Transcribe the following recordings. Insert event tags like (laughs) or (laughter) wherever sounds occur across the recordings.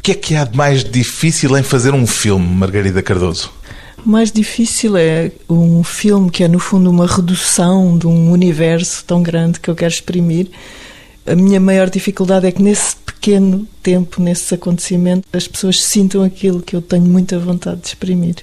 O que é que há de mais difícil em fazer um filme, Margarida Cardoso? O mais difícil é um filme que é, no fundo, uma redução de um universo tão grande que eu quero exprimir. A minha maior dificuldade é que, nesse pequeno tempo, nesse acontecimento, as pessoas sintam aquilo que eu tenho muita vontade de exprimir.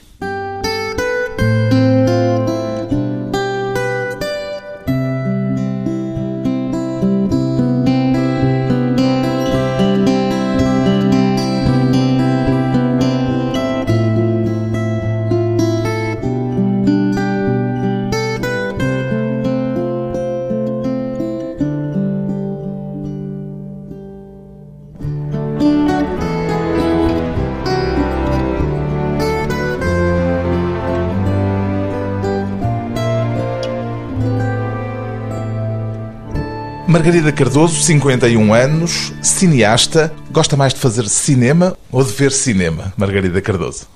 Margarida Cardoso, 51 anos, cineasta, gosta mais de fazer cinema ou de ver cinema, Margarida Cardoso?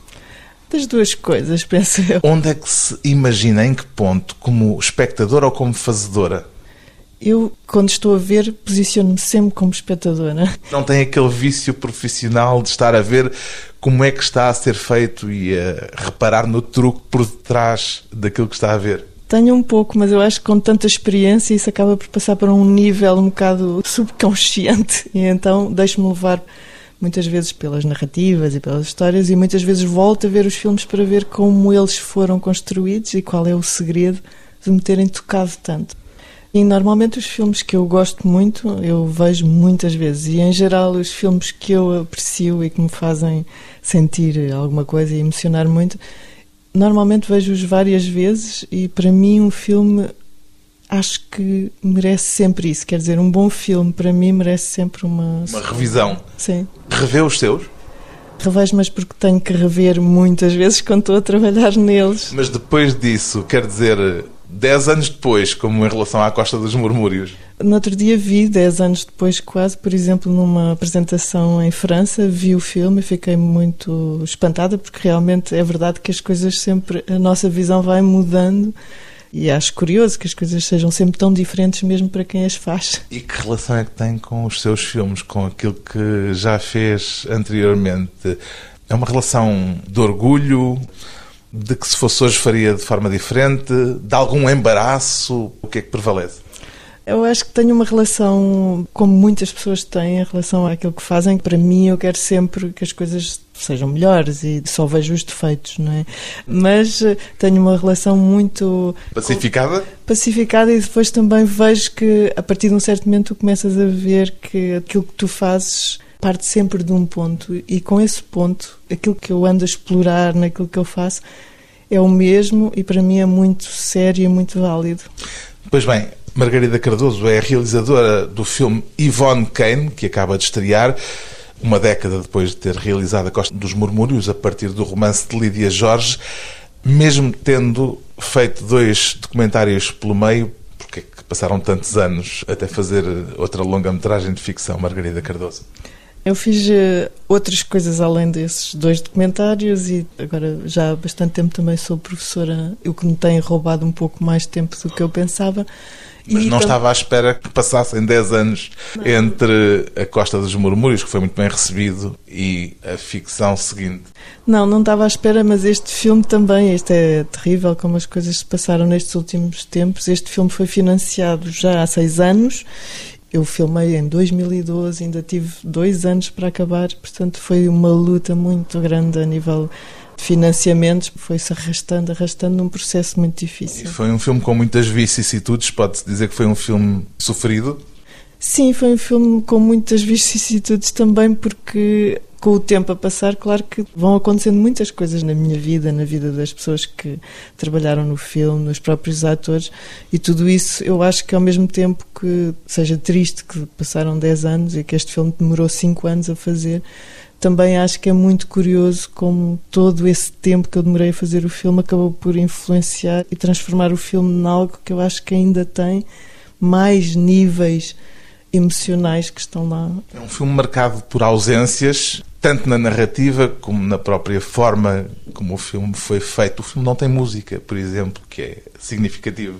Das duas coisas, (laughs) penso eu. Onde é que se imagina, em que ponto, como espectadora ou como fazedora? Eu, quando estou a ver, posiciono-me sempre como espectadora. Não tem aquele vício profissional de estar a ver como é que está a ser feito e a reparar no truque por detrás daquilo que está a ver? Tenho um pouco, mas eu acho que com tanta experiência isso acaba por passar para um nível um bocado subconsciente (laughs) e então deixo-me levar muitas vezes pelas narrativas e pelas histórias e muitas vezes volto a ver os filmes para ver como eles foram construídos e qual é o segredo de me terem tocado tanto. E normalmente os filmes que eu gosto muito, eu vejo muitas vezes. E em geral, os filmes que eu aprecio e que me fazem sentir alguma coisa e emocionar muito, Normalmente vejo-os várias vezes e para mim um filme acho que merece sempre isso. Quer dizer, um bom filme para mim merece sempre uma. Uma revisão. Sim. Revê os seus? Revejo, mas porque tenho que rever muitas vezes quando estou a trabalhar neles. Mas depois disso, quer dizer, dez anos depois, como em relação à Costa dos Murmúrios? No outro dia vi, dez anos depois quase, por exemplo, numa apresentação em França, vi o filme e fiquei muito espantada, porque realmente é verdade que as coisas sempre, a nossa visão vai mudando. E acho curioso que as coisas sejam sempre tão diferentes, mesmo para quem as faz. E que relação é que tem com os seus filmes, com aquilo que já fez anteriormente? É uma relação de orgulho, de que se fosse hoje faria de forma diferente, de algum embaraço? O que é que prevalece? Eu acho que tenho uma relação, como muitas pessoas têm, em relação àquilo que fazem. Para mim, eu quero sempre que as coisas sejam melhores e só vejo os defeitos, não é? Mas eh, tenho uma relação muito. Pacificada? Pacificada e depois também vejo que, a partir de um certo momento, tu começas a ver que aquilo que tu fazes parte sempre de um ponto e com esse ponto, aquilo que eu ando a explorar naquilo que eu faço é o mesmo e para mim é muito sério e muito válido. Pois bem, Margarida Cardoso é realizadora do filme Yvonne Kane, que acaba de estrear, uma década depois de ter realizado A Costa dos Murmúrios, a partir do romance de Lídia Jorge. Mesmo tendo feito dois documentários pelo meio, porque é que passaram tantos anos até fazer outra longa-metragem de ficção, Margarida Cardoso? Eu fiz uh, outras coisas além desses dois documentários e agora já há bastante tempo também sou professora, o que me tem roubado um pouco mais tempo do que eu pensava. Mas e não estava à espera que passassem 10 anos não. entre A Costa dos Murmúrios, que foi muito bem recebido, e a ficção seguinte. Não, não estava à espera, mas este filme também, este é terrível como as coisas se passaram nestes últimos tempos. Este filme foi financiado já há seis anos eu filmei em 2012, ainda tive dois anos para acabar, portanto foi uma luta muito grande a nível de financiamentos, foi-se arrastando, arrastando num processo muito difícil. E foi um filme com muitas vicissitudes, pode-se dizer que foi um filme sofrido? Sim, foi um filme com muitas vicissitudes também, porque com o tempo a passar, claro que vão acontecendo muitas coisas na minha vida, na vida das pessoas que trabalharam no filme, nos próprios atores, e tudo isso eu acho que ao mesmo tempo que seja triste que passaram 10 anos e que este filme demorou 5 anos a fazer, também acho que é muito curioso como todo esse tempo que eu demorei a fazer o filme acabou por influenciar e transformar o filme em algo que eu acho que ainda tem mais níveis emocionais que estão lá. É um filme marcado por ausências, tanto na narrativa como na própria forma como o filme foi feito. O filme não tem música, por exemplo, que é significativo.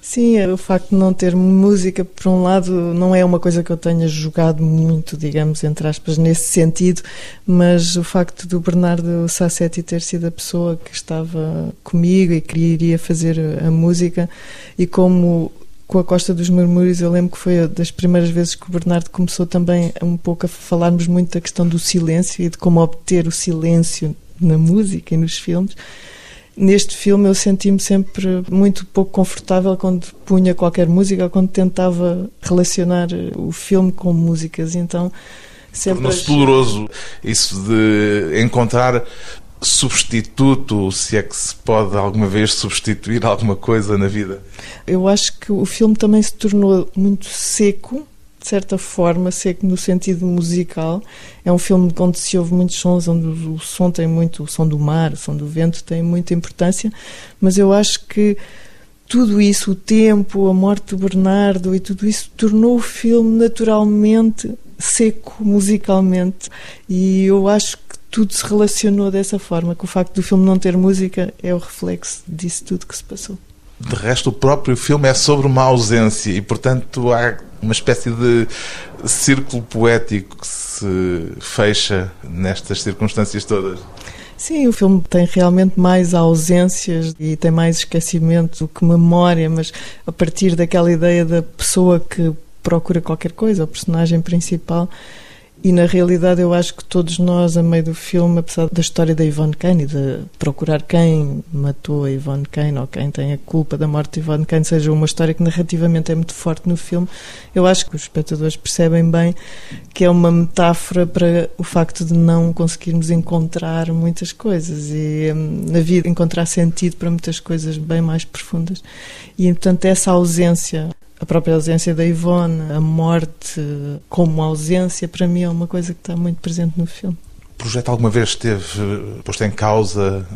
Sim, é o facto de não ter música, por um lado, não é uma coisa que eu tenha jogado muito, digamos, entre aspas, nesse sentido, mas o facto do Bernardo Sassetti ter sido a pessoa que estava comigo e que iria fazer a música, e como com a Costa dos Murmúrios, eu lembro que foi das primeiras vezes que o Bernardo começou também um pouco a falarmos muito da questão do silêncio e de como obter o silêncio na música e nos filmes. Neste filme eu senti-me sempre muito pouco confortável quando punha qualquer música ou quando tentava relacionar o filme com músicas. Então, sempre. Tornou-se doloroso isso de encontrar substituto, se é que se pode alguma vez substituir alguma coisa na vida? Eu acho que o filme também se tornou muito seco de certa forma, seco no sentido musical. É um filme onde se ouve muitos sons, onde o som tem muito, o som do mar, o som do vento tem muita importância, mas eu acho que tudo isso, o tempo, a morte do Bernardo e tudo isso, tornou o filme naturalmente seco musicalmente. E eu acho que tudo se relacionou dessa forma, que o facto do filme não ter música é o reflexo disso tudo que se passou. De resto, o próprio filme é sobre uma ausência e, portanto, há uma espécie de círculo poético que se fecha nestas circunstâncias todas. Sim, o filme tem realmente mais ausências e tem mais esquecimento do que memória, mas a partir daquela ideia da pessoa que procura qualquer coisa, o personagem principal, e na realidade eu acho que todos nós, a meio do filme, apesar da história da Yvonne Kane e de procurar quem matou a Yvonne Kane ou quem tem a culpa da morte de Yvonne Kane, seja uma história que narrativamente é muito forte no filme, eu acho que os espectadores percebem bem que é uma metáfora para o facto de não conseguirmos encontrar muitas coisas e hum, na vida encontrar sentido para muitas coisas bem mais profundas. E portanto essa ausência a própria ausência da Ivone, a morte como ausência, para mim é uma coisa que está muito presente no filme. O projeto alguma vez esteve posto em causa,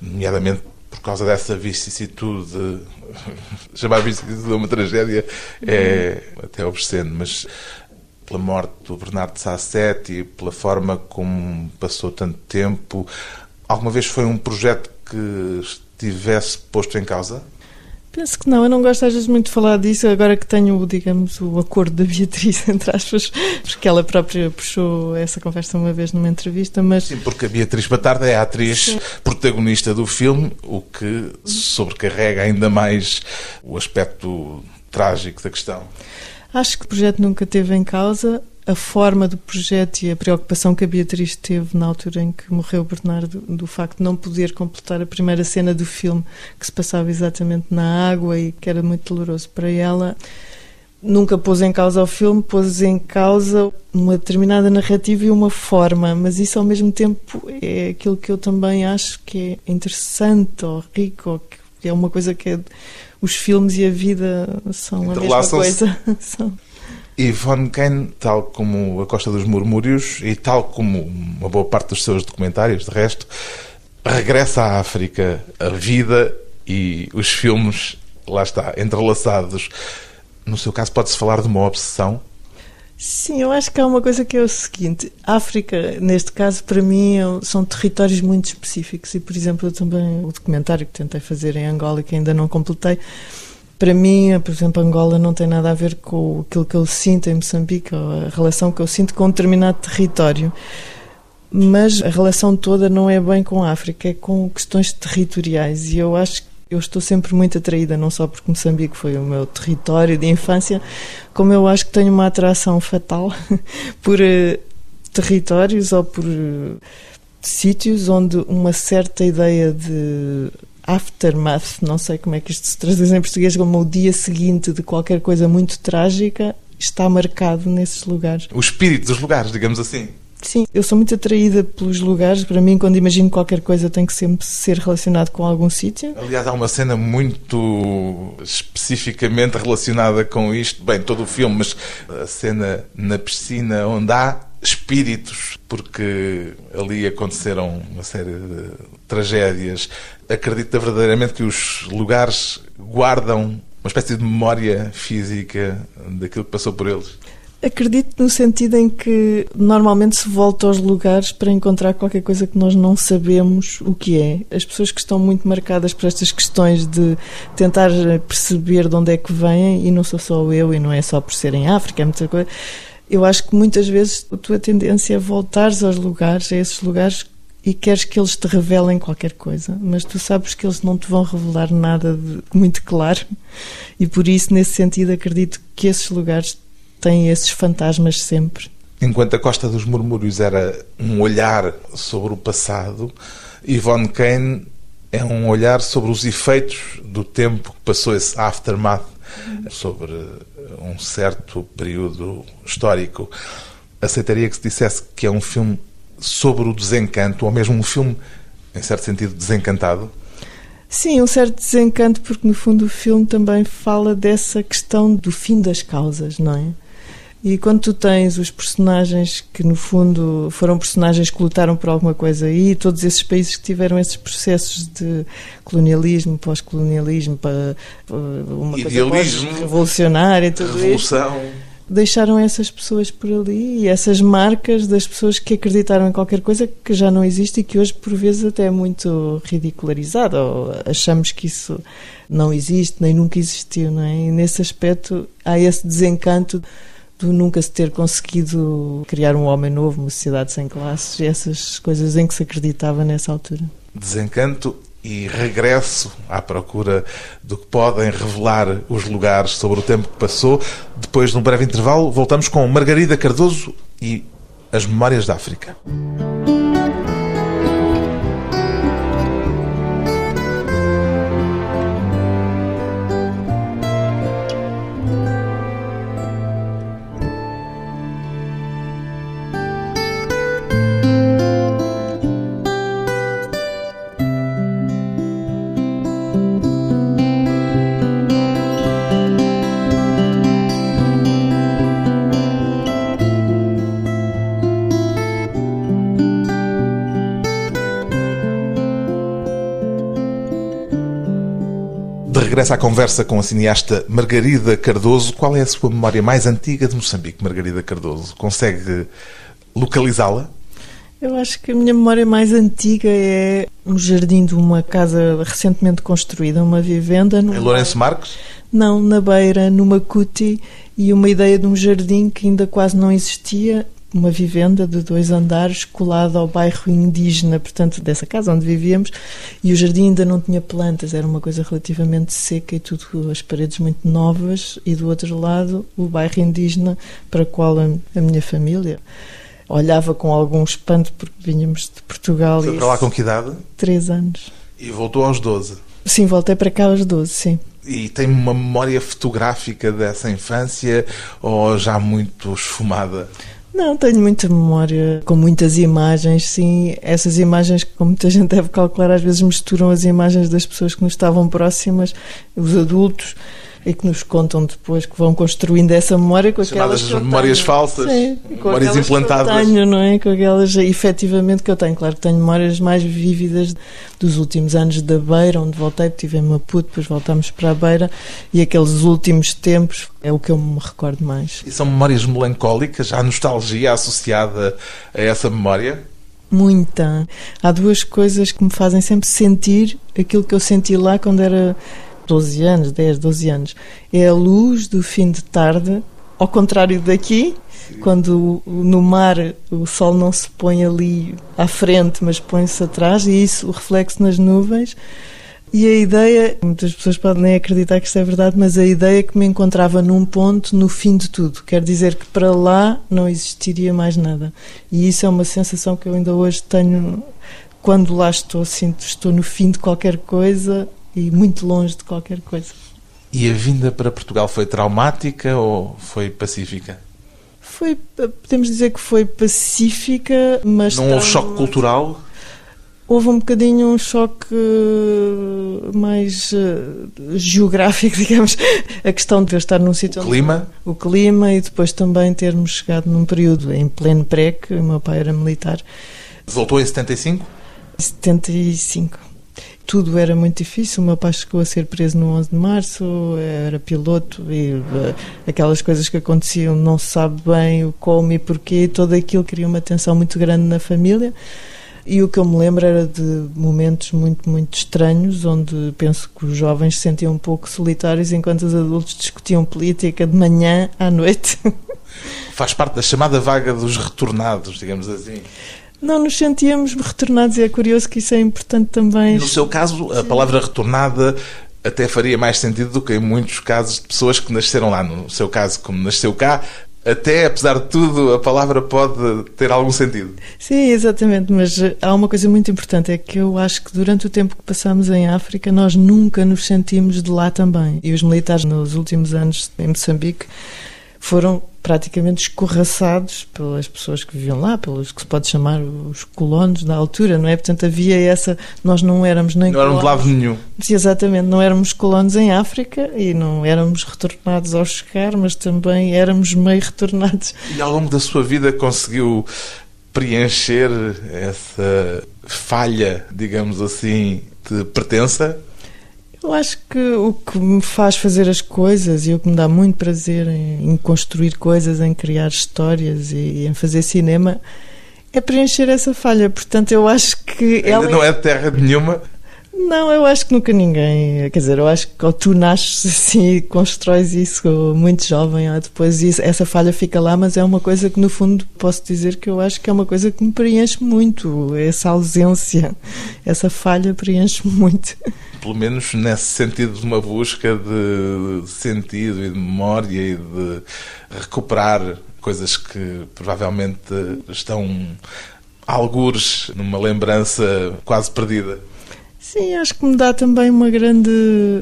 nomeadamente por causa dessa vicissitude, (laughs) chamar vicissitude de uma tragédia é até obsceno, mas pela morte do Bernardo Sassetti, pela forma como passou tanto tempo, alguma vez foi um projeto que estivesse posto em causa? Penso que não, eu não gosto às vezes muito de falar disso, agora que tenho, digamos, o acordo da Beatriz, (laughs) entre aspas, porque ela própria puxou essa conversa uma vez numa entrevista, mas... Sim, porque a Beatriz Batarda é a atriz Sim. protagonista do filme, o que sobrecarrega ainda mais o aspecto trágico da questão. Acho que o projeto nunca teve em causa, a forma do projeto e a preocupação que a Beatriz teve na altura em que morreu Bernardo, do facto de não poder completar a primeira cena do filme, que se passava exatamente na água e que era muito doloroso para ela. Nunca pôs em causa o filme, pôs em causa uma determinada narrativa e uma forma, mas isso ao mesmo tempo é aquilo que eu também acho que é interessante ou rico, ou que é uma coisa que é, os filmes e a vida são a mesma coisa. (laughs) são. Yvonne Kane, tal como A Costa dos Murmúrios e tal como uma boa parte dos seus documentários, de resto, regressa à África a vida e os filmes, lá está, entrelaçados. No seu caso, pode-se falar de uma obsessão? Sim, eu acho que há uma coisa que é o seguinte: a África, neste caso, para mim, é são territórios muito específicos. E, por exemplo, eu também, o documentário que tentei fazer em Angola e que ainda não completei, para mim, por exemplo, Angola não tem nada a ver com aquilo que eu sinto em Moçambique, ou a relação que eu sinto com um determinado território. Mas a relação toda não é bem com a África, é com questões territoriais. E eu acho que eu estou sempre muito atraída, não só porque Moçambique foi o meu território de infância, como eu acho que tenho uma atração fatal (laughs) por uh, territórios ou por uh, sítios onde uma certa ideia de aftermath, não sei como é que isto se traduz em português, como o dia seguinte de qualquer coisa muito trágica, está marcado nesses lugares. O espírito dos lugares, digamos assim. Sim, eu sou muito atraída pelos lugares. Para mim, quando imagino qualquer coisa, tem que sempre ser relacionado com algum sítio. Aliás, há uma cena muito especificamente relacionada com isto. Bem, todo o filme, mas a cena na piscina onde há espíritos, porque ali aconteceram uma série de tragédias. Acredita verdadeiramente que os lugares guardam uma espécie de memória física daquilo que passou por eles? Acredito no sentido em que normalmente se volta aos lugares para encontrar qualquer coisa que nós não sabemos o que é. As pessoas que estão muito marcadas por estas questões de tentar perceber de onde é que vêm, e não sou só eu, e não é só por ser em África, é muita coisa. Eu acho que muitas vezes a tua tendência é voltares aos lugares, a esses lugares e queres que eles te revelem qualquer coisa, mas tu sabes que eles não te vão revelar nada de muito claro e por isso, nesse sentido, acredito que esses lugares têm esses fantasmas sempre. Enquanto a Costa dos Murmúrios era um olhar sobre o passado, Yvonne Kane é um olhar sobre os efeitos do tempo que passou esse aftermath sobre um certo período histórico. Aceitaria que se dissesse que é um filme sobre o desencanto, ou mesmo um filme, em certo sentido, desencantado? Sim, um certo desencanto, porque no fundo o filme também fala dessa questão do fim das causas, não é? E quando tu tens os personagens que, no fundo, foram personagens que lutaram por alguma coisa e todos esses países que tiveram esses processos de colonialismo, pós-colonialismo, para uma Idealismo, coisa revolucionária tudo revolução. isso, deixaram essas pessoas por ali e essas marcas das pessoas que acreditaram em qualquer coisa que já não existe e que hoje, por vezes, até é muito ridicularizado ou achamos que isso não existe nem nunca existiu, não é? E nesse aspecto há esse desencanto do nunca se ter conseguido criar um homem novo, uma sociedade sem classes, essas coisas em que se acreditava nessa altura. Desencanto e regresso à procura do que podem revelar os lugares sobre o tempo que passou. Depois de um breve intervalo, voltamos com Margarida Cardoso e as Memórias da África. À conversa com a cineasta Margarida Cardoso. Qual é a sua memória mais antiga de Moçambique, Margarida Cardoso? Consegue localizá-la? Eu acho que a minha memória mais antiga é um jardim de uma casa recentemente construída, uma vivenda. Em Lourenço Marques? Não, na Beira, numa cuti, e uma ideia de um jardim que ainda quase não existia uma vivenda de dois andares colada ao bairro indígena, portanto, dessa casa onde vivíamos, e o jardim ainda não tinha plantas, era uma coisa relativamente seca e tudo, as paredes muito novas, e do outro lado o bairro indígena para o qual a, minha família olhava com algum espanto porque vinhamos de Portugal. Foi para lá com que idade? Três anos. E voltou aos 12? Sim, voltei para cá aos 12, sim. E tem uma memória fotográfica dessa infância ou já muito esfumada? Não, tenho muita memória com muitas imagens, sim. Essas imagens, como muita gente deve calcular, às vezes misturam as imagens das pessoas que nos estavam próximas, os adultos, e que nos contam depois que vão construindo essa memória com aquelas que memórias tenho. falsas, Sim, memórias implantadas. Que eu tenho, não é? Com aquelas efetivamente que eu tenho. Claro que tenho memórias mais vívidas dos últimos anos da Beira, onde voltei, tive em Maputo, depois voltámos para a Beira e aqueles últimos tempos é o que eu me recordo mais. E são memórias melancólicas? Há nostalgia associada a essa memória? Muita. Há duas coisas que me fazem sempre sentir aquilo que eu senti lá quando era 12 anos, 10, 12 anos, é a luz do fim de tarde, ao contrário daqui, quando no mar o sol não se põe ali à frente, mas põe-se atrás, e isso, o reflexo nas nuvens. E a ideia, muitas pessoas podem nem acreditar que isto é verdade, mas a ideia que me encontrava num ponto no fim de tudo. Quer dizer que para lá não existiria mais nada. E isso é uma sensação que eu ainda hoje tenho. Quando lá estou, sinto estou no fim de qualquer coisa e muito longe de qualquer coisa. E a vinda para Portugal foi traumática ou foi pacífica? Foi, podemos dizer que foi pacífica, mas. Não houve choque cultural? Houve um bocadinho um choque eh, mais uh, geográfico, (laughs) digamos, a questão de eu estar num sítio. O clima? o clima e depois também termos chegado num período em pleno pré, que o meu pai era militar. Voltou em 75? 75. Tudo era muito difícil. O meu pai chegou a ser preso no 11 de março, era piloto e uh, aquelas coisas que aconteciam não se sabe bem o como e porquê. Todo aquilo cria uma tensão muito grande na família. E o que eu me lembro era de momentos muito, muito estranhos, onde penso que os jovens se sentiam um pouco solitários enquanto os adultos discutiam política de manhã à noite. (laughs) Faz parte da chamada vaga dos retornados, digamos assim. Não nos sentíamos retornados e é curioso que isso é importante também. No seu caso, a palavra retornada até faria mais sentido do que em muitos casos de pessoas que nasceram lá. No seu caso, como nasceu cá, até, apesar de tudo, a palavra pode ter algum sentido. Sim, exatamente, mas há uma coisa muito importante, é que eu acho que durante o tempo que passamos em África, nós nunca nos sentimos de lá também. E os militares, nos últimos anos em Moçambique, foram praticamente escorraçados pelas pessoas que viviam lá, pelos que se pode chamar os colonos da altura, não é? Portanto, havia essa. Nós não éramos nem. Não éramos de lado nenhum. Sim, exatamente, não éramos colonos em África e não éramos retornados ao chegar, mas também éramos meio retornados. E ao longo da sua vida conseguiu preencher essa falha, digamos assim, de pertença? Eu acho que o que me faz fazer as coisas e o que me dá muito prazer em, em construir coisas, em criar histórias e em fazer cinema é preencher essa falha. Portanto, eu acho que. Ainda ela... não é de terra nenhuma? Não, eu acho que nunca ninguém. Quer dizer, eu acho que tu nasces assim e constróis isso muito jovem, depois isso, essa falha fica lá, mas é uma coisa que, no fundo, posso dizer que eu acho que é uma coisa que me preenche muito. Essa ausência, essa falha preenche muito pelo menos nesse sentido de uma busca de sentido e de memória e de recuperar coisas que provavelmente estão algures numa lembrança quase perdida. Sim, acho que me dá também uma grande.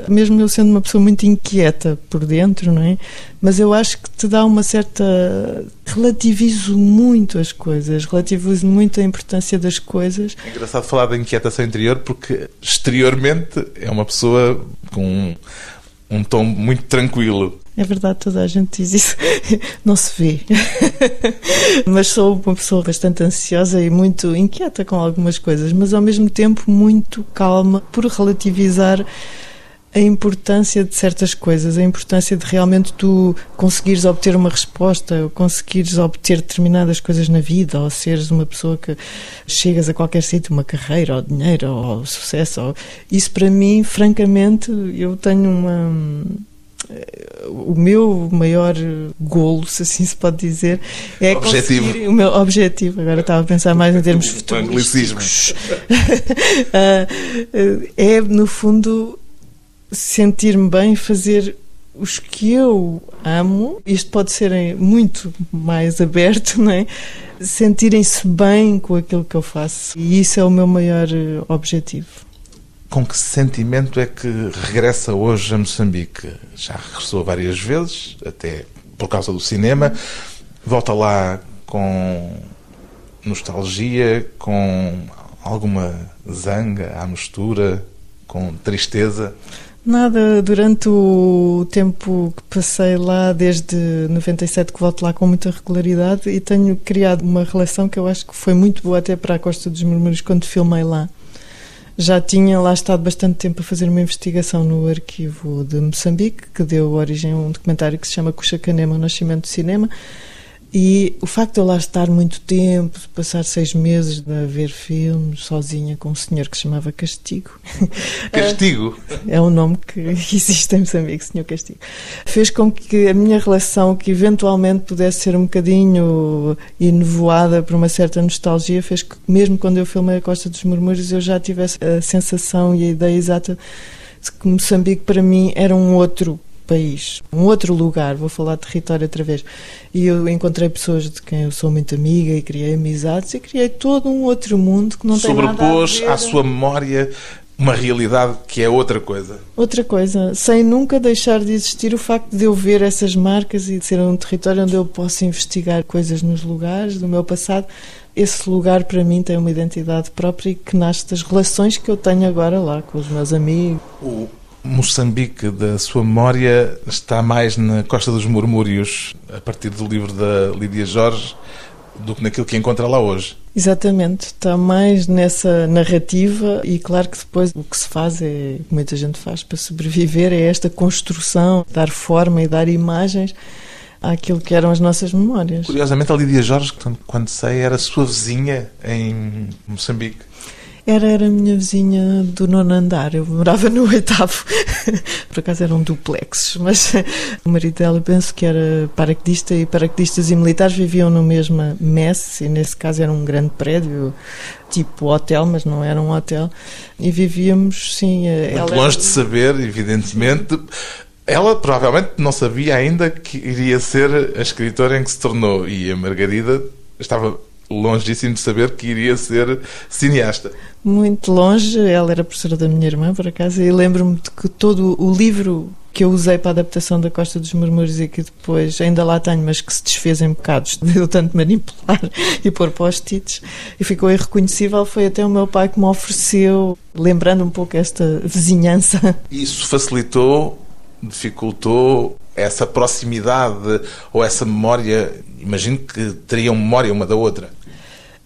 Mesmo eu sendo uma pessoa muito inquieta por dentro, não é? Mas eu acho que te dá uma certa. Relativizo muito as coisas, relativizo muito a importância das coisas. É engraçado falar da inquietação interior porque exteriormente é uma pessoa com um, um tom muito tranquilo. É verdade, toda a gente diz isso. (laughs) Não se vê. (laughs) mas sou uma pessoa bastante ansiosa e muito inquieta com algumas coisas, mas ao mesmo tempo muito calma por relativizar a importância de certas coisas, a importância de realmente tu conseguires obter uma resposta, ou conseguires obter determinadas coisas na vida, ou seres uma pessoa que chegas a qualquer sítio, uma carreira, ou dinheiro, ou sucesso. Ou... Isso para mim, francamente, eu tenho uma o meu maior golo, se assim se pode dizer, é objetivo. conseguir o meu objetivo. Agora estava a pensar mais em termos futurísticos. (laughs) Ah, é no fundo sentir-me bem, fazer os que eu amo. Isto pode ser muito mais aberto, não é? Sentirem-se bem com aquilo que eu faço. E isso é o meu maior objetivo. Com que sentimento é que regressa hoje a Moçambique? Já regressou várias vezes, até por causa do cinema. Volta lá com nostalgia, com alguma zanga à mistura, com tristeza? Nada, durante o tempo que passei lá, desde 97 que volto lá com muita regularidade e tenho criado uma relação que eu acho que foi muito boa até para a Costa dos Murmúrios quando filmei lá. Já tinha lá estado bastante tempo a fazer uma investigação no arquivo de Moçambique, que deu origem a um documentário que se chama Cuxacanema, o Nascimento do Cinema, e o facto de eu lá estar muito tempo, de passar seis meses a ver filmes sozinha com um senhor que se chamava Castigo. (laughs) Castigo? é um nome que (laughs) existe em Moçambique, Senhor Castigo. Fez com que a minha relação, que eventualmente pudesse ser um bocadinho enovoada por uma certa nostalgia, fez que, mesmo quando eu filmei a Costa dos Murmúrios, eu já tivesse a sensação e a ideia exata de que Moçambique para mim era um outro país, um outro lugar, vou falar de território outra vez. E eu encontrei pessoas de quem eu sou muito amiga e criei amizades e criei todo um outro mundo que não tem nada a ver. à sua memória uma realidade que é outra coisa. Outra coisa, sem nunca deixar de existir o facto de eu ver essas marcas e de ser um território onde eu posso investigar coisas nos lugares do meu passado. Esse lugar para mim tem uma identidade própria e que nasce das relações que eu tenho agora lá com os meus amigos. O Moçambique da sua memória está mais na Costa dos Murmúrios, a partir do livro da Lídia Jorge, do que naquilo que encontra lá hoje. Exatamente, está mais nessa narrativa e claro que depois o que se faz é, muita gente faz para sobreviver, é esta construção, dar forma e dar imagens àquilo que eram as nossas memórias. Curiosamente, a Lídia Jorge, quando sei, era sua vizinha em Moçambique. Era, era a minha vizinha do nono andar, eu morava no oitavo. (laughs) Por acaso eram duplexes, mas (laughs) o marido dela penso que era paraquedista e paraquedistas e militares viviam no mesmo mess, e nesse caso era um grande prédio, tipo hotel, mas não era um hotel, e vivíamos, sim. Muito longe era... de saber, evidentemente. Ela provavelmente não sabia ainda que iria ser a escritora em que se tornou, e a Margarida estava longíssimo de saber que iria ser cineasta. Muito longe, ela era professora da minha irmã, por acaso, e lembro-me de que todo o livro que eu usei para a adaptação da Costa dos Murmúrios e que depois ainda lá tenho, mas que se desfez em bocados de eu tanto manipular (laughs) e pôr post-its e ficou irreconhecível, foi até o meu pai que me ofereceu, lembrando um pouco esta vizinhança. (laughs) Isso facilitou, dificultou essa proximidade ou essa memória? Imagino que teriam memória uma da outra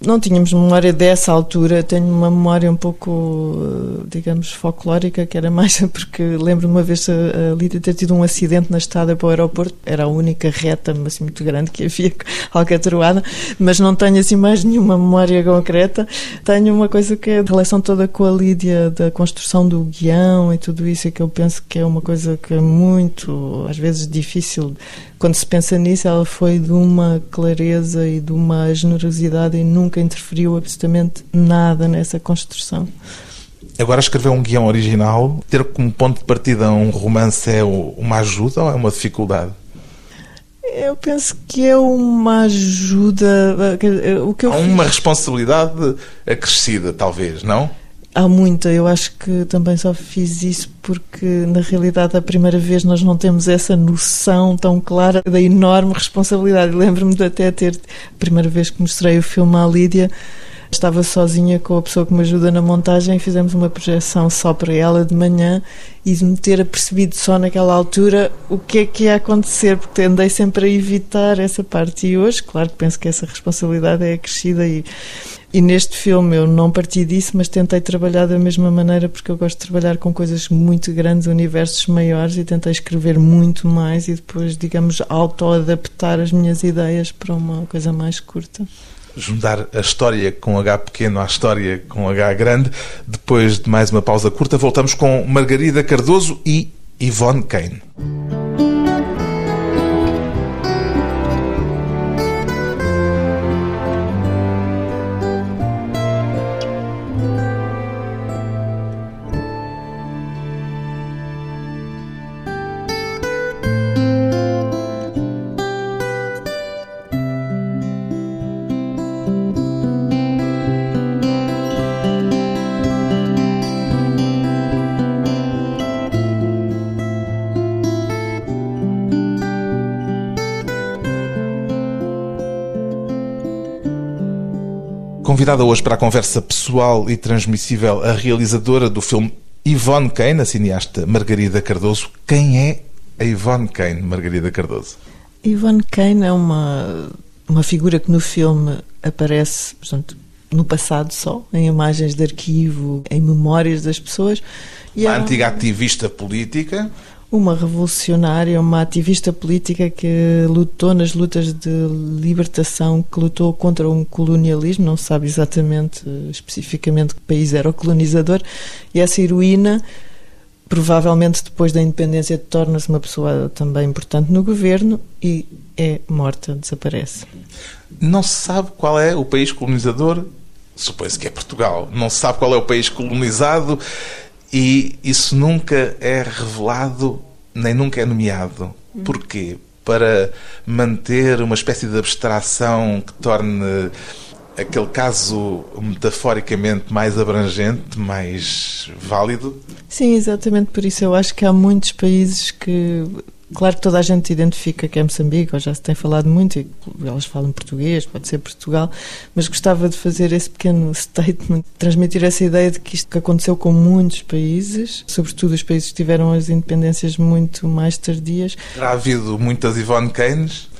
não tínhamos memória dessa altura, tenho uma memória um pouco, eh, digamos, folclórica, que era mais (laughs) porque lembro uma vez a, Lídia ter tido um acidente na estrada para o aeroporto, era a única reta assim, muito grande que havia, (laughs) alcatroada, mas não tenho assim mais nenhuma memória concreta. Tenho uma coisa que é a relação toda com a Lídia, da construção do guião e tudo isso, é que eu penso que é uma coisa que é muito, às vezes, difícil. Quando se pensa nisso, ela foi de uma clareza e de uma generosidade e nunca interferiu absolutamente nada nessa construção. Agora, escrever um guião original, ter como ponto de partida um romance é uma ajuda ou é uma dificuldade? Eu penso que é uma ajuda. O que eu Há uma responsabilidade acrescida, talvez, não? Há muita, eu acho que também só fiz isso porque, na realidade, a primeira vez nós não temos essa noção tão clara da enorme responsabilidade. Lembro-me de até ter, a primeira vez que mostrei o filme à Lídia, estava sozinha com a pessoa que me ajuda na montagem e fizemos uma projeção só para ela de manhã e de me ter apercebido só naquela altura o que é que ia acontecer, porque andei sempre a evitar essa parte. E hoje, claro que penso que essa responsabilidade é acrescida e e neste filme eu não parti disso, mas tentei trabalhar da mesma maneira porque eu gosto de trabalhar com coisas muito grandes, universos maiores e tentei escrever muito mais e depois, digamos, auto-adaptar as minhas ideias para uma coisa mais curta. Juntar a história com H pequeno à história com H grande. Depois de mais uma pausa curta, voltamos com Margarida Cardoso e Yvonne Kane. Convidada hoje para a conversa pessoal e transmissível a realizadora do filme Yvonne Kane, a cineasta Margarida Cardoso. Quem é a Yvonne Kane, Margarida Cardoso? Yvonne Kane é uma, uma figura que no filme aparece, portanto, no passado só, em imagens de arquivo, em memórias das pessoas. E uma antiga ativista política uma revolucionária, uma ativista política que lutou nas lutas de libertação, que lutou contra um colonialismo, não se sabe exatamente, especificamente que país era o colonizador, e essa heroína, provavelmente depois da independência, torna-se uma pessoa também importante no governo e é morta, desaparece. Não se sabe qual é o país colonizador, supõe-se que é Portugal, não se sabe qual é o país colonizado e isso nunca é revelado nem nunca é nomeado. Porquê? Para manter uma espécie de abstração que torne aquele caso metaforicamente mais abrangente, mais válido? Sim, exatamente por isso. Eu acho que há muitos países que Claro que toda a gente identifica que é Moçambique, ou já se tem falado muito, e elas falam português, pode ser Portugal, mas gostava de fazer esse pequeno statement, transmitir essa ideia de que isto que aconteceu com muitos países, sobretudo os países que tiveram as independências muito mais tardias. Terá havido muitas Yvonne Keynes?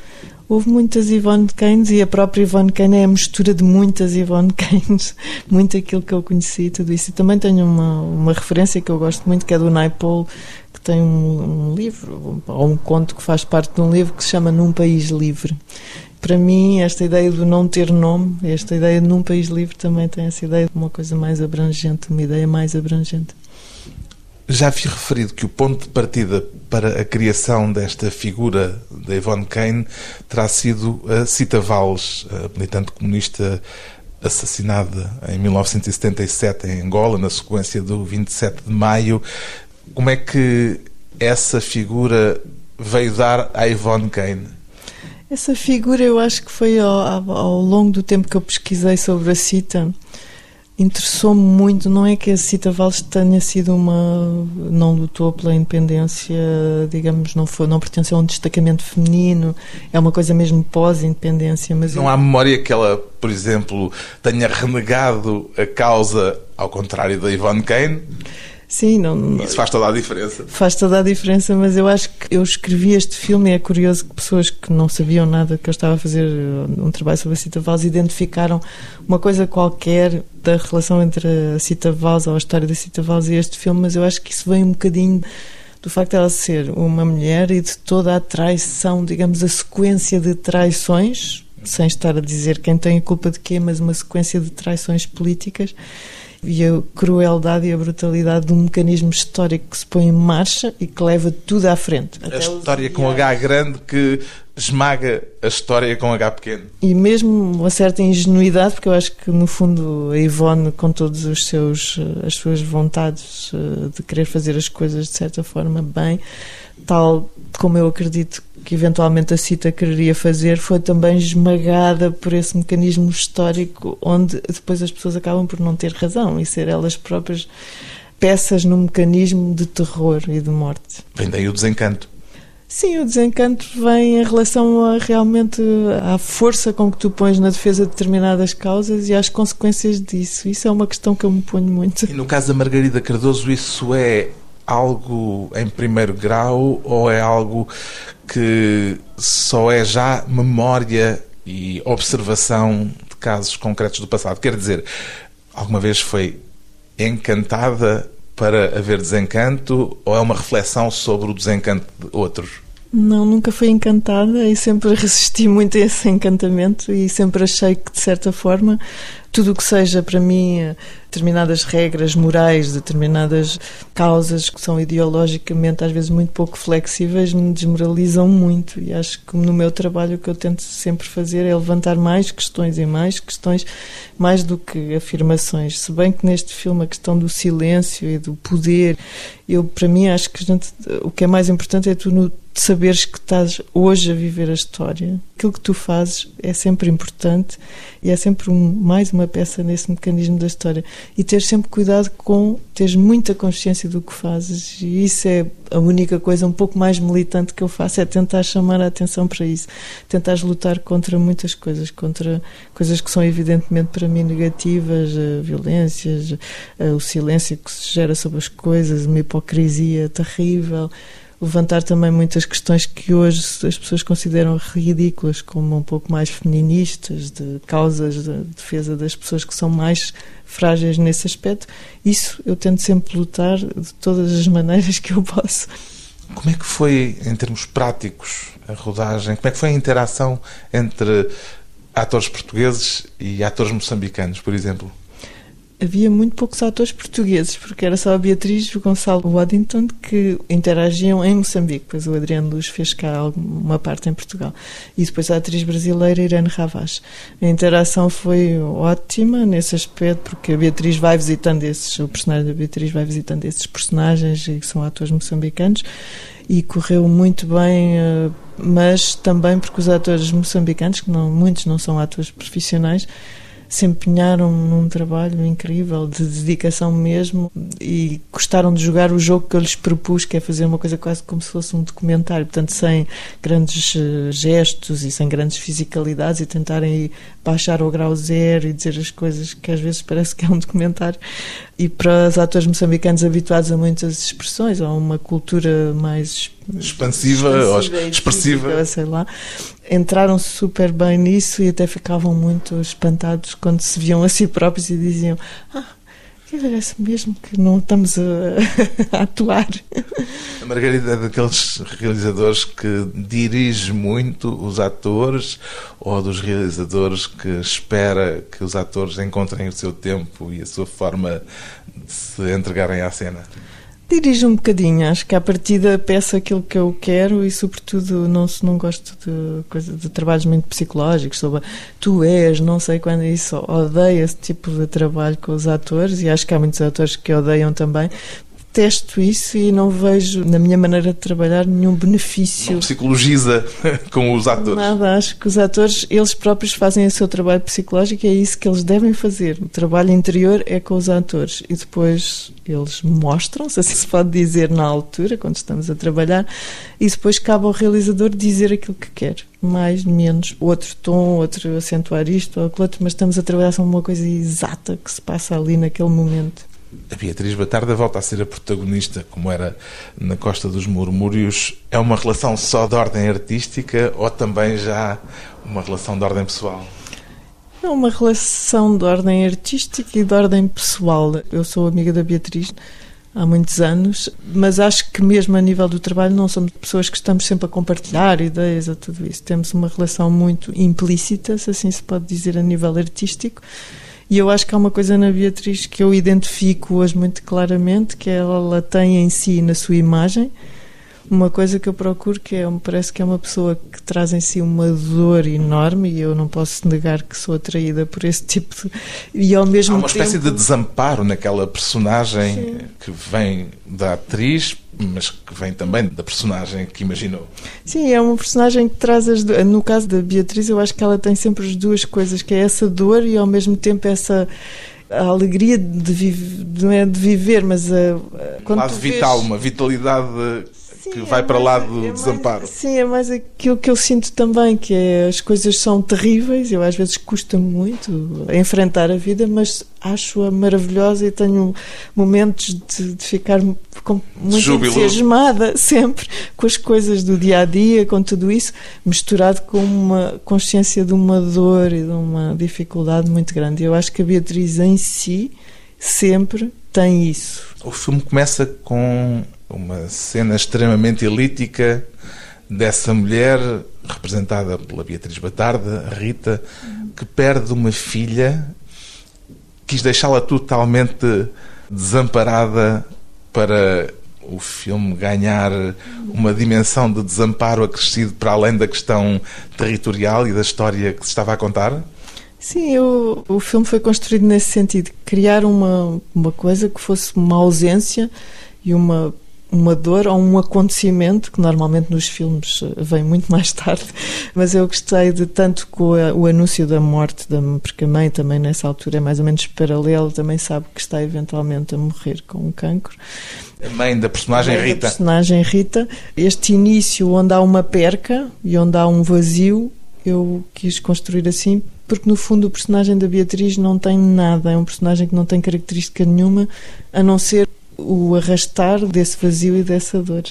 Houve muitas Yvonne Keynes e a própria Yvonne Keynes é a mistura de muitas Yvonne (laughs) Keynes, muito aquilo que eu conheci, tudo isso. E também tenho uma, uma referência que eu gosto muito, que é do Naipaul, que tem um, um livro, ou um conto que faz parte de um livro que se chama Num País Livre. Para mim, esta ideia do não ter nome, esta ideia de num país livre também tem essa ideia de uma coisa mais abrangente, uma ideia mais abrangente. Já vi referido que o ponto de partida para a criação desta figura da Yvonne Kane terá sido a Cita Valles, a militante comunista assassinada em 1977 em Angola, na sequência do 27 de maio. Como é que essa figura veio dar à Yvonne Kane? Essa figura eu acho que foi ao, ao longo do tempo que eu pesquisei sobre a Cita interessou-me muito, não é que a Cita Valles tenha sido uma não lutou pela independência, digamos, não foi, não pertenceu a um destacamento feminino, é uma coisa mesmo pós-independência, mas não eu... há memória que ela, por exemplo, tenha renegado a causa ao contrário da Yvonne Kane? Sim, não, Isso faz toda a diferença. Faz toda a diferença, mas eu acho que eu escrevi este filme e é curioso que pessoas que não sabiam nada que eu estava a fazer um trabalho sobre a Cita Valls identificaram uma coisa qualquer da relação entre a Cita Valls ou a história da Cita Valls e este filme, mas eu acho que isso vem um bocadinho do facto de ela ser uma mulher e de toda a traição, digamos, a sequência de traições, sem estar a dizer quem tem a culpa de quê, mas uma sequência de traições políticas e a crueldade e a brutalidade de um mecanismo histórico que se põe em marcha e que leva tudo à frente. A história com H grande que esmaga a história com H pequeno. E mesmo uma certa ingenuidade, porque eu acho que no fundo a Ivone, com todos os seus as suas vontades eh, de querer fazer as coisas de certa forma bem, tal como eu acredito que eventualmente a CITA quereria fazer, foi também esmagada por esse mecanismo histórico onde depois as pessoas acabam por não ter razão e ser elas próprias peças no mecanismo de terror e de morte. Vem daí o desencanto. Sim, o desencanto vem em relação a, realmente à força com que tu pões na defesa de determinadas causas e às consequências disso. Isso é uma questão que eu me ponho muito. E no caso da Margarida Cardoso, isso é algo em primeiro grau ou é algo que só é já memória e observação de casos concretos do passado? Quer dizer, alguma vez foi encantada para haver desencanto ou é uma reflexão sobre o desencanto de outros? Não, nunca fui encantada e sempre resisti muito a esse encantamento e sempre achei que, de certa forma, tudo o que seja para mim determinadas regras morais, determinadas causas que são ideologicamente às vezes muito pouco flexíveis me desmoralizam muito e acho que no meu trabalho o que eu tento sempre fazer é levantar mais questões e mais questões mais do que afirmações, se bem que neste filme a questão do silêncio e do poder, eu para mim acho que gente, o que é mais importante é tu no, saberes que estás hoje a viver a história. Aquilo que tu fazes é sempre importante e é sempre um, mais uma peça nesse mecanismo da história. E ter sempre cuidado com teres muita consciência do que fazes. E isso é a única coisa um pouco mais militante que eu faço, é tentar chamar a atenção para isso. Tentar lutar contra muitas coisas, contra coisas que são evidentemente para mim negativas, violências, o silêncio que se gera sobre as coisas, uma hipocrisia terrível levantar também muitas questões que hoje as pessoas consideram ridículas, como um pouco mais feministas, de causas de defesa das pessoas que são mais frágeis nesse aspecto. Isso eu tento sempre lutar de todas as maneiras que eu posso. Como é que foi, em termos práticos, a rodagem? Como é que foi a interação entre atores portugueses e atores moçambicanos, por exemplo? Havia muito poucos atores portugueses, porque era só a Beatriz e o Gonçalo Waddington que interagiam em Moçambique, pois o Adriano Luz fez cá uma parte em Portugal. E depois a atriz brasileira Irene Ravaz. A interação foi ótima nesse aspecto, porque a Beatriz vai visitando esses, o personagem da Beatriz vai visitando esses personagens que são atores moçambicanos e correu muito bem, eh, mas também porque os atores moçambicanos, que não, muitos não são atores profissionais, se empenharam num trabalho incrível de dedicação mesmo e gostaram de jogar o jogo que eu lhes propus, que é fazer uma coisa quase como se fosse um documentário, portanto, sem grandes eh, gestos e sem grandes fisicalidades e tentarem baixar ao grau zero e dizer as coisas que às vezes parece que é um documentário. E para os atores moçambicanos habituados a muitas expressões, a uma cultura mais expansiva, ou expressiva. Sei lá. Entraram super bem nisso e até ficavam muito espantados quando se viam a si próprios e diziam: Ah, que parece mesmo que não estamos a, (laughs) a atuar. A Margarida é daqueles realizadores que dirige muito os atores ou dos realizadores que espera que os atores encontrem o seu tempo e a sua forma de se entregarem à cena? Dirijo um bocadinho, acho que à partida peço aquilo que eu quero e, sobretudo, não, não gosto de, coisa, de trabalhos muito psicológicos sobre tu és, não sei quando isso. Odeio esse tipo de trabalho com os atores e acho que há muitos atores que odeiam também, detesto isso e não vejo na minha maneira de trabalhar nenhum benefício. Não psicologiza (laughs) com os atores. Nada, acho que os atores, eles próprios fazem o seu trabalho psicológico e é isso que eles devem fazer. O trabalho interior é com os atores e depois eles mostram-se, (laughs) assim se pode dizer na altura, quando estamos a trabalhar, e depois cabe ao realizador dizer aquilo que quer. Mais, menos, outro tom, outro acentuar isto ou aquilo outro, mas estamos a trabalhar sobre uma coisa exata que se passa ali naquele momento a Beatriz Batarda volta a ser a protagonista, como era na Costa dos Murmúrios. É uma relação só de ordem artística ou também já uma relação de ordem pessoal? É uma relação de ordem artística e de ordem pessoal. Eu sou amiga da Beatriz há muitos anos, mas acho que mesmo a nível do trabalho não somos pessoas que estamos sempre a compartilhar ideias a tudo isso. Temos uma relação muito implícita, se assim se pode dizer, a nível artístico e eu acho que há uma coisa na Beatriz que eu identifico hoje muito claramente, que ela tem em si, na sua imagem, uma coisa que eu procuro que é, me parece que é uma pessoa que traz em si uma dor enorme e eu não posso negar que sou atraída por esse (laughs) tipo de... e ao mesmo Há uma tempo... espécie de desamparo naquela personagem Sim. que vem da atriz mas que vem também da personagem que imaginou. Sim, é uma personagem que traz as no caso da Beatriz eu acho que ela tem sempre as duas coisas, que é essa dor e ao mesmo tempo essa a alegria de, não é de viver, mas a, a lado vital, vês... uma vitalidade sim, que vai é para lá do é desamparo. Mais, sim, é mais aquilo que eu sinto também, que é as coisas são terríveis, eu às vezes custa muito enfrentar a vida, mas acho-a maravilhosa e tenho momentos de, de ficar muito Júbilo. entusiasmada (laughs) sempre com as coisas do dia a dia, com tudo isso, misturado com uma consciência de uma dor e de uma dificuldade muito grande. Eu acho que a Beatriz em si sempre tem isso. O filme começa com uma cena extremamente elítica dessa mulher representada pela Beatriz Batarda, Rita, que perde uma filha, quis deixá-la totalmente desamparada para o filme ganhar uma dimensão de desamparo acrescido para além da questão territorial e da história que se estava a contar? Sim, eu, o filme foi construído nesse sentido, criar uma, uma coisa que fosse uma ausência e uma uma dor ou um acontecimento que normalmente nos filmes eh, vem muito mais tarde, (laughs) mas eu gostei de tanto com o anúncio da morte da porque a mãe também nessa altura é mais ou menos paralelo, também sabe que está eventualmente a morrer com um cancro. A mãe da personagem mãe Rita. Da personagem Rita. Este início onde há uma perca e onde há um vazio, eu quis construir assim porque no fundo o personagem da Beatriz não tem nada, é um personagem que não tem característica nenhuma a não ser o arrastar desse vazio e dessa dor.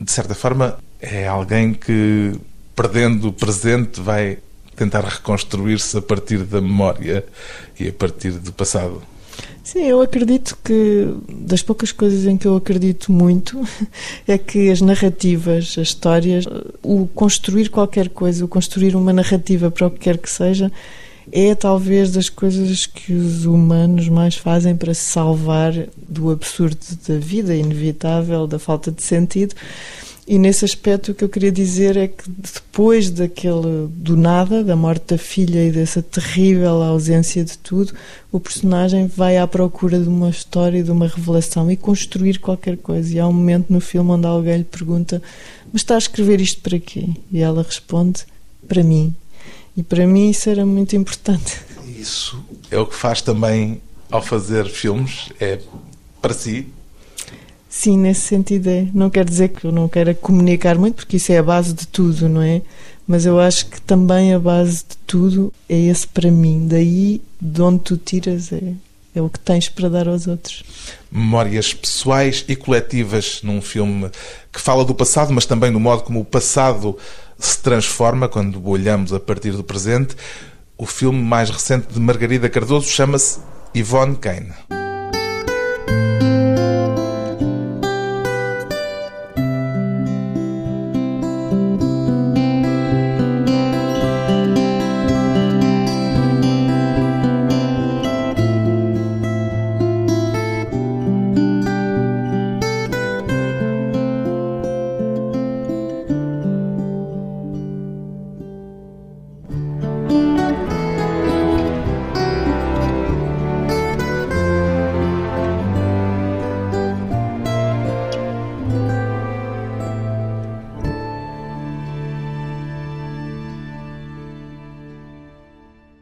De certa forma, é alguém que, perdendo o presente, vai tentar reconstruir-se a partir da memória e a partir do passado. Sim, eu acredito que das poucas coisas em que eu acredito muito (laughs) é que as narrativas, as histórias, o construir qualquer coisa, o construir uma narrativa para o que quer que seja, é talvez das coisas que os humanos mais fazem para se salvar do absurdo da vida inevitável, da falta de sentido. E nesse aspecto o que eu queria dizer é que depois daquele do nada, da morte da filha e dessa terrível ausência de tudo, o personagem vai à procura de uma história, de uma revelação e construir qualquer coisa. E há um momento no filme onde alguém lhe pergunta: "Mas está a escrever isto para quê?" E ela responde: "Para mim." E para mim isso era muito importante. Isso é o que faz também ao fazer filmes, é para si. Sim, nesse sentido é. Não quer dizer que eu não queira comunicar muito, porque isso é a base de tudo, não é? Mas eu acho que também a base de tudo é esse para mim. Daí, de onde tu tiras, é, é o que tens para dar aos outros. Memórias pessoais e coletivas num filme que fala do passado, mas também no modo como o passado se transforma quando olhamos a partir do presente. O filme mais recente de Margarida Cardoso chama-se Yvonne Kane.